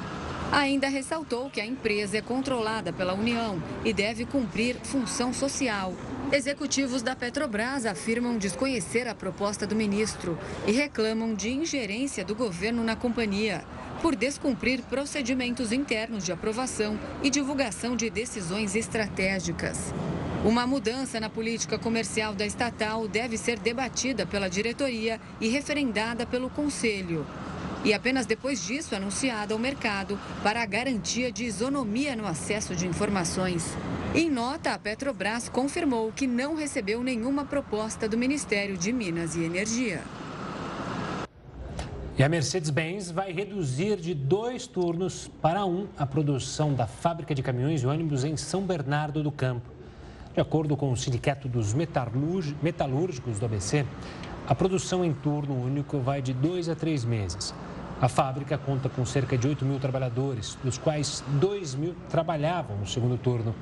Ainda ressaltou que a empresa é controlada pela União e deve cumprir função social. Executivos da Petrobras afirmam desconhecer a proposta do ministro e reclamam de ingerência do governo na companhia por descumprir procedimentos internos de aprovação e divulgação de decisões estratégicas. Uma mudança na política comercial da estatal deve ser debatida pela diretoria e referendada pelo Conselho e apenas depois disso anunciada ao mercado para a garantia de isonomia no acesso de informações. Em nota, a Petrobras confirmou que não recebeu nenhuma proposta do Ministério de Minas e Energia. E a Mercedes-Benz vai reduzir de dois turnos para um a produção da fábrica de caminhões e ônibus em São Bernardo do Campo. De acordo com o Sindicato dos Metalúrgicos do ABC, a produção em turno único vai de dois a três meses. A fábrica conta com cerca de 8 mil trabalhadores, dos quais 2 mil trabalhavam no segundo turno.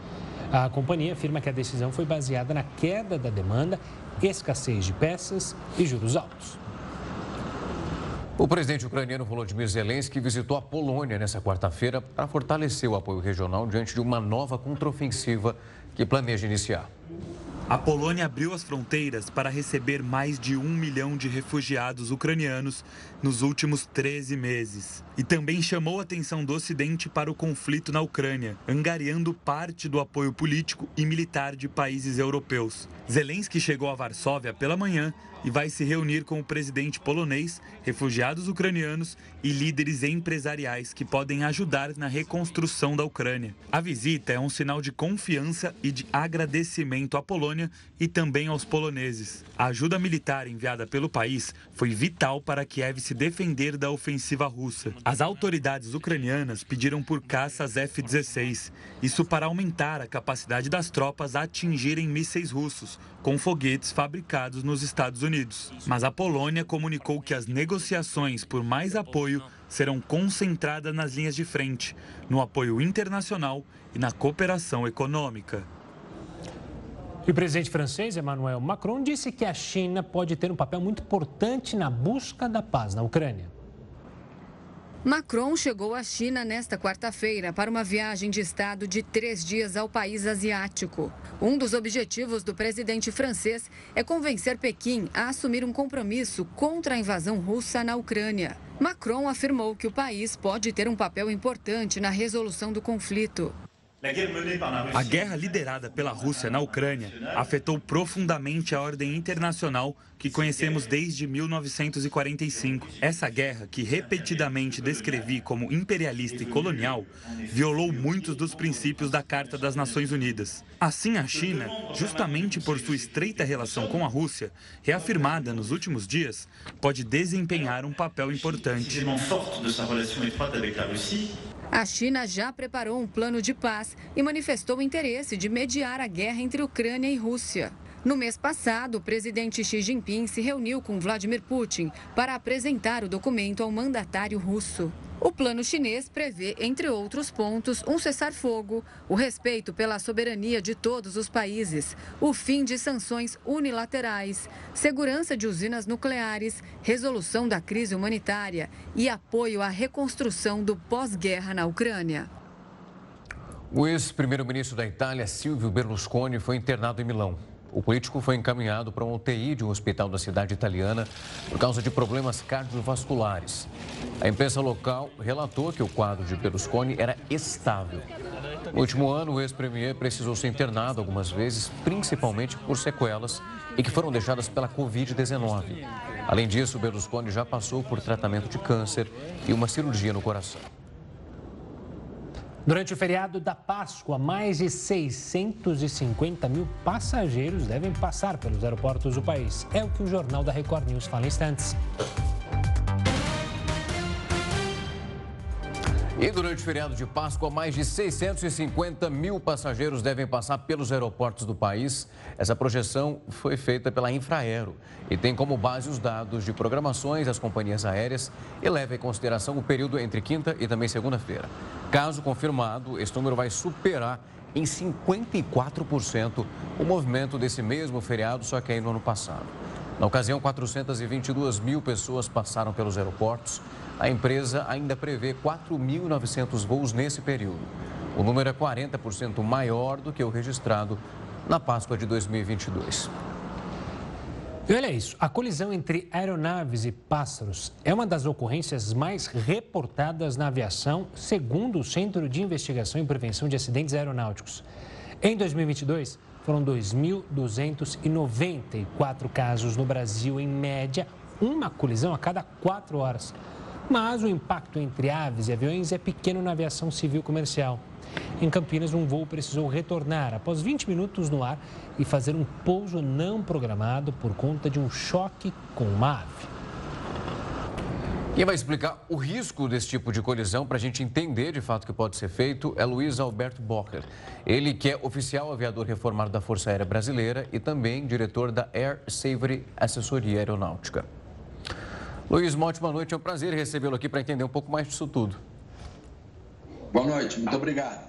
A companhia afirma que a decisão foi baseada na queda da demanda, escassez de peças e juros altos. O presidente ucraniano Volodymyr Zelensky visitou a Polônia nesta quarta-feira para fortalecer o apoio regional diante de uma nova contraofensiva que planeja iniciar. A Polônia abriu as fronteiras para receber mais de um milhão de refugiados ucranianos nos últimos 13 meses. E também chamou a atenção do Ocidente para o conflito na Ucrânia, angariando parte do apoio político e militar de países europeus. Zelensky chegou a Varsóvia pela manhã e vai se reunir com o presidente polonês, refugiados ucranianos e líderes empresariais que podem ajudar na reconstrução da Ucrânia. A visita é um sinal de confiança e de agradecimento à Polônia e também aos poloneses. A ajuda militar enviada pelo país foi vital para Kiev se defender da ofensiva russa. As autoridades ucranianas pediram por caças F-16, isso para aumentar a capacidade das tropas a atingirem mísseis russos, com foguetes fabricados nos Estados Unidos. Mas a Polônia comunicou que as negociações por mais apoio serão concentradas nas linhas de frente, no apoio internacional e na cooperação econômica. E o presidente francês Emmanuel Macron disse que a China pode ter um papel muito importante na busca da paz na Ucrânia. Macron chegou à China nesta quarta-feira para uma viagem de Estado de três dias ao país asiático. Um dos objetivos do presidente francês é convencer Pequim a assumir um compromisso contra a invasão russa na Ucrânia. Macron afirmou que o país pode ter um papel importante na resolução do conflito. A guerra liderada pela Rússia na Ucrânia afetou profundamente a ordem internacional que conhecemos desde 1945. Essa guerra, que repetidamente descrevi como imperialista e colonial, violou muitos dos princípios da Carta das Nações Unidas. Assim, a China, justamente por sua estreita relação com a Rússia, reafirmada nos últimos dias, pode desempenhar um papel importante. A China já preparou um plano de paz e manifestou interesse de mediar a guerra entre Ucrânia e Rússia. No mês passado, o presidente Xi Jinping se reuniu com Vladimir Putin para apresentar o documento ao mandatário russo. O plano chinês prevê, entre outros pontos, um cessar-fogo, o respeito pela soberania de todos os países, o fim de sanções unilaterais, segurança de usinas nucleares, resolução da crise humanitária e apoio à reconstrução do pós-guerra na Ucrânia. O ex-primeiro-ministro da Itália, Silvio Berlusconi, foi internado em Milão. O político foi encaminhado para um UTI de um hospital da cidade italiana por causa de problemas cardiovasculares. A imprensa local relatou que o quadro de Berlusconi era estável. No último ano, o ex-premier precisou ser internado algumas vezes, principalmente por sequelas e que foram deixadas pela Covid-19. Além disso, Berlusconi já passou por tratamento de câncer e uma cirurgia no coração. Durante o feriado da Páscoa, mais de 650 mil passageiros devem passar pelos aeroportos do país. É o que o Jornal da Record News fala em instantes. E durante o feriado de Páscoa, mais de 650 mil passageiros devem passar pelos aeroportos do país. Essa projeção foi feita pela Infraero e tem como base os dados de programações das companhias aéreas e leva em consideração o período entre quinta e também segunda-feira. Caso confirmado, esse número vai superar em 54% o movimento desse mesmo feriado, só que aí no ano passado. Na ocasião, 422 mil pessoas passaram pelos aeroportos. A empresa ainda prevê 4.900 voos nesse período. O número é 40% maior do que o registrado na Páscoa de 2022. E olha isso, a colisão entre aeronaves e pássaros é uma das ocorrências mais reportadas na aviação, segundo o Centro de Investigação e Prevenção de Acidentes Aeronáuticos. Em 2022, foram 2.294 casos no Brasil, em média, uma colisão a cada quatro horas. Mas o impacto entre aves e aviões é pequeno na aviação civil comercial. Em Campinas, um voo precisou retornar após 20 minutos no ar e fazer um pouso não programado por conta de um choque com uma ave. Quem vai explicar o risco desse tipo de colisão para a gente entender de fato o que pode ser feito é Luiz Alberto Bocher. Ele que é oficial aviador reformado da Força Aérea Brasileira e também diretor da Air Savory Assessoria Aeronáutica. Luiz, uma ótima noite. É um prazer recebê-lo aqui para entender um pouco mais disso tudo. Boa noite, muito obrigado.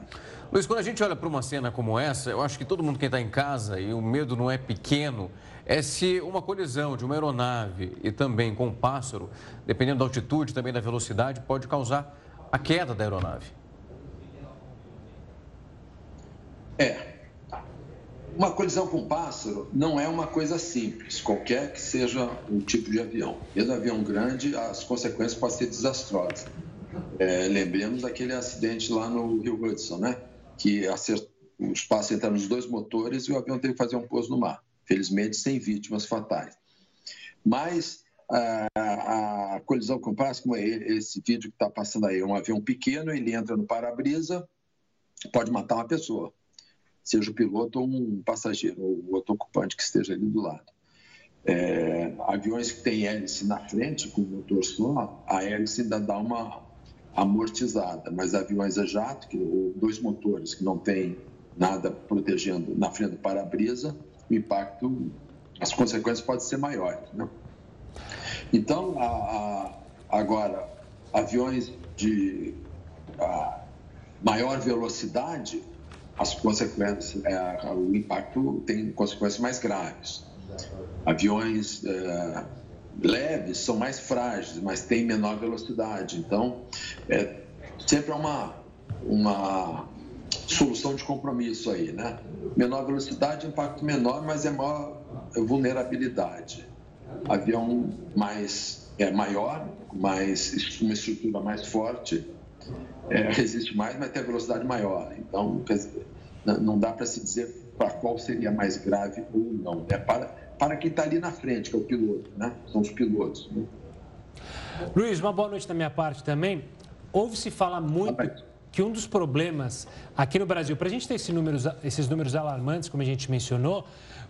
Luiz, quando a gente olha para uma cena como essa, eu acho que todo mundo que está em casa, e o medo não é pequeno, é se uma colisão de uma aeronave e também com um pássaro, dependendo da altitude, também da velocidade, pode causar a queda da aeronave. É, uma colisão com pássaro não é uma coisa simples, qualquer que seja o tipo de avião. Mesmo avião grande, as consequências podem ser desastrosas. É, lembremos daquele acidente lá no Rio Hudson, né? Que acertou, os pássaros entraram nos dois motores e o avião teve que fazer um pouso no mar. Felizmente, sem vítimas fatais. Mas a, a colisão com pássaro, como é esse vídeo que está passando aí, é um avião pequeno, ele entra no para-brisa, pode matar uma pessoa seja o piloto ou um passageiro, ou outro ocupante que esteja ali do lado. É, aviões que têm hélice na frente, com motor só, a hélice ainda dá uma amortizada, mas aviões a jato, que, ou dois motores que não tem nada protegendo na frente do para-brisa, o impacto, as consequências podem ser maiores. Né? Então, a, a, agora, aviões de maior velocidade, as consequências, é, o impacto tem consequências mais graves. Aviões é, leves são mais frágeis, mas têm menor velocidade. Então, é, sempre é uma, uma solução de compromisso aí, né? Menor velocidade, impacto menor, mas é maior vulnerabilidade. Avião mais é maior, mais uma estrutura mais forte, é, resiste mais, mas tem a velocidade maior. Então, não dá para se dizer qual seria mais grave ou não. É para, para quem está ali na frente, que é o piloto, né? São os pilotos. Né? Luiz, uma boa noite da minha parte também. Ouve-se falar muito que um dos problemas aqui no Brasil, para a gente ter esse números, esses números alarmantes, como a gente mencionou,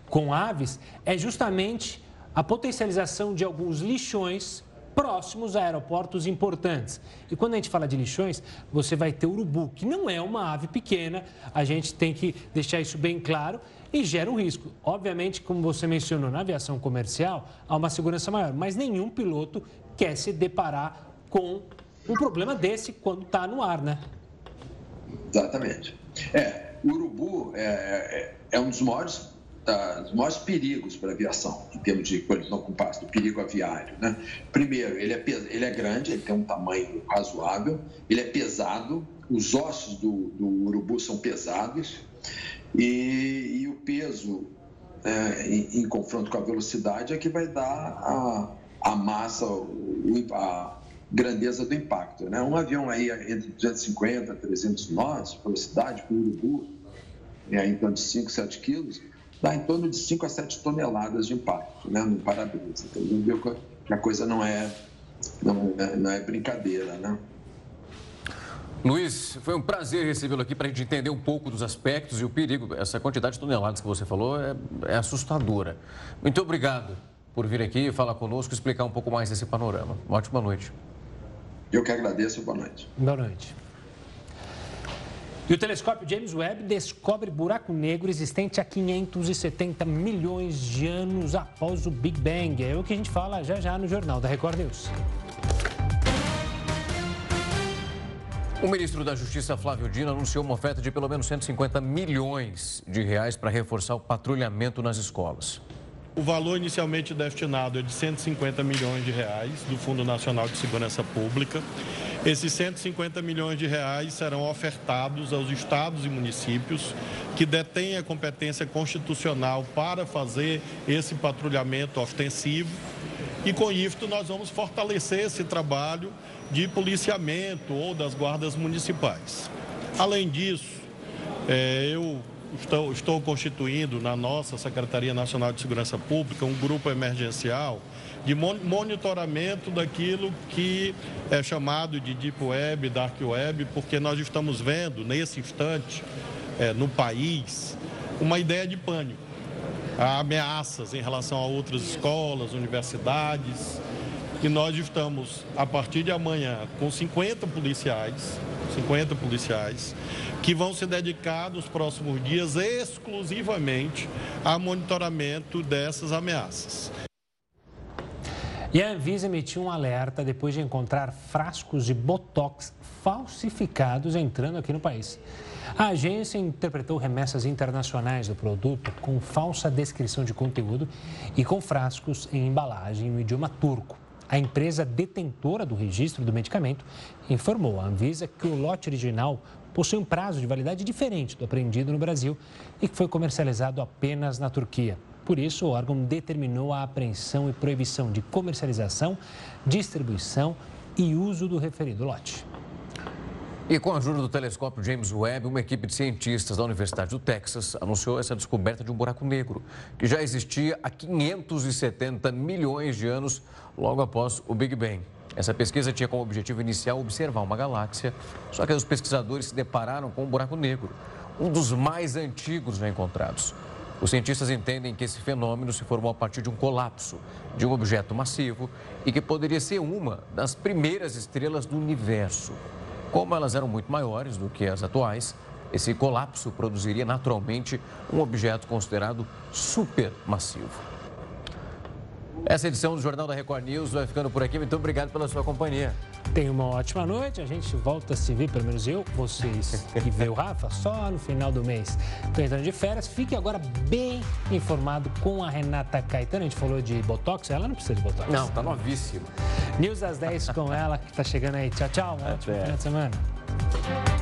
com aves, é justamente a potencialização de alguns lixões próximos a aeroportos importantes. E quando a gente fala de lixões, você vai ter urubu, que não é uma ave pequena, a gente tem que deixar isso bem claro e gera um risco. Obviamente, como você mencionou, na aviação comercial há uma segurança maior, mas nenhum piloto quer se deparar com um problema desse quando está no ar, né? Exatamente. É, o urubu é, é, é um dos maiores dos maiores perigos para a aviação, em termos de colisão com pasto, perigo aviário. Né? Primeiro, ele é, ele é grande, ele tem um tamanho razoável, ele é pesado, os ossos do, do urubu são pesados, e, e o peso é, em, em, confronto com a velocidade é que vai dar a, a massa, o, a grandeza do impacto. Né? Um avião aí entre 250 e 300 nós, velocidade, com urubu, é, em torno de 5, 7 quilos, dá em torno de 5 a 7 toneladas de impacto né, no para-brisa. Então, viu que a coisa não é, não é, não é brincadeira, né? Luiz, foi um prazer recebê-lo aqui para a gente entender um pouco dos aspectos e o perigo. Essa quantidade de toneladas que você falou é, é assustadora. Muito obrigado por vir aqui falar conosco e explicar um pouco mais desse panorama. Uma ótima noite. Eu que agradeço. Boa noite. Boa noite. E o telescópio James Webb descobre buraco negro existente há 570 milhões de anos após o Big Bang. É o que a gente fala já já no Jornal da Record News. O ministro da Justiça, Flávio Dino, anunciou uma oferta de pelo menos 150 milhões de reais para reforçar o patrulhamento nas escolas. O valor inicialmente destinado é de 150 milhões de reais do Fundo Nacional de Segurança Pública. Esses 150 milhões de reais serão ofertados aos estados e municípios que detêm a competência constitucional para fazer esse patrulhamento ostensivo. E com isso nós vamos fortalecer esse trabalho de policiamento ou das guardas municipais. Além disso, é, eu estou, estou constituindo na nossa Secretaria Nacional de Segurança Pública um grupo emergencial de monitoramento daquilo que é chamado de Deep Web, Dark Web, porque nós estamos vendo nesse instante é, no país uma ideia de pânico. Há ameaças em relação a outras escolas, universidades, e nós estamos, a partir de amanhã, com 50 policiais, 50 policiais, que vão se dedicar nos próximos dias exclusivamente a monitoramento dessas ameaças. E a Anvisa emitiu um alerta depois de encontrar frascos de botox falsificados entrando aqui no país. A agência interpretou remessas internacionais do produto com falsa descrição de conteúdo e com frascos em embalagem no idioma turco. A empresa detentora do registro do medicamento informou à Anvisa que o lote original possui um prazo de validade diferente do apreendido no Brasil e que foi comercializado apenas na Turquia. Por isso, o órgão determinou a apreensão e proibição de comercialização, distribuição e uso do referido lote. E com a ajuda do telescópio James Webb, uma equipe de cientistas da Universidade do Texas anunciou essa descoberta de um buraco negro, que já existia há 570 milhões de anos, logo após o Big Bang. Essa pesquisa tinha como objetivo inicial observar uma galáxia, só que os pesquisadores se depararam com um buraco negro, um dos mais antigos já encontrados. Os cientistas entendem que esse fenômeno se formou a partir de um colapso de um objeto massivo e que poderia ser uma das primeiras estrelas do universo. Como elas eram muito maiores do que as atuais, esse colapso produziria naturalmente um objeto considerado supermassivo. Essa edição do Jornal da Record News vai ficando por aqui. Muito obrigado pela sua companhia. Tenha uma ótima noite. A gente volta a se ver, pelo menos eu, vocês e ver o Rafa, (laughs) só no final do mês. Estou entrando de férias. Fique agora bem informado com a Renata Caetano. A gente falou de Botox. Ela não precisa de Botox. Não, tá novíssima. News das 10 com ela, que está chegando aí. Tchau, tchau. Um ótimo final de semana.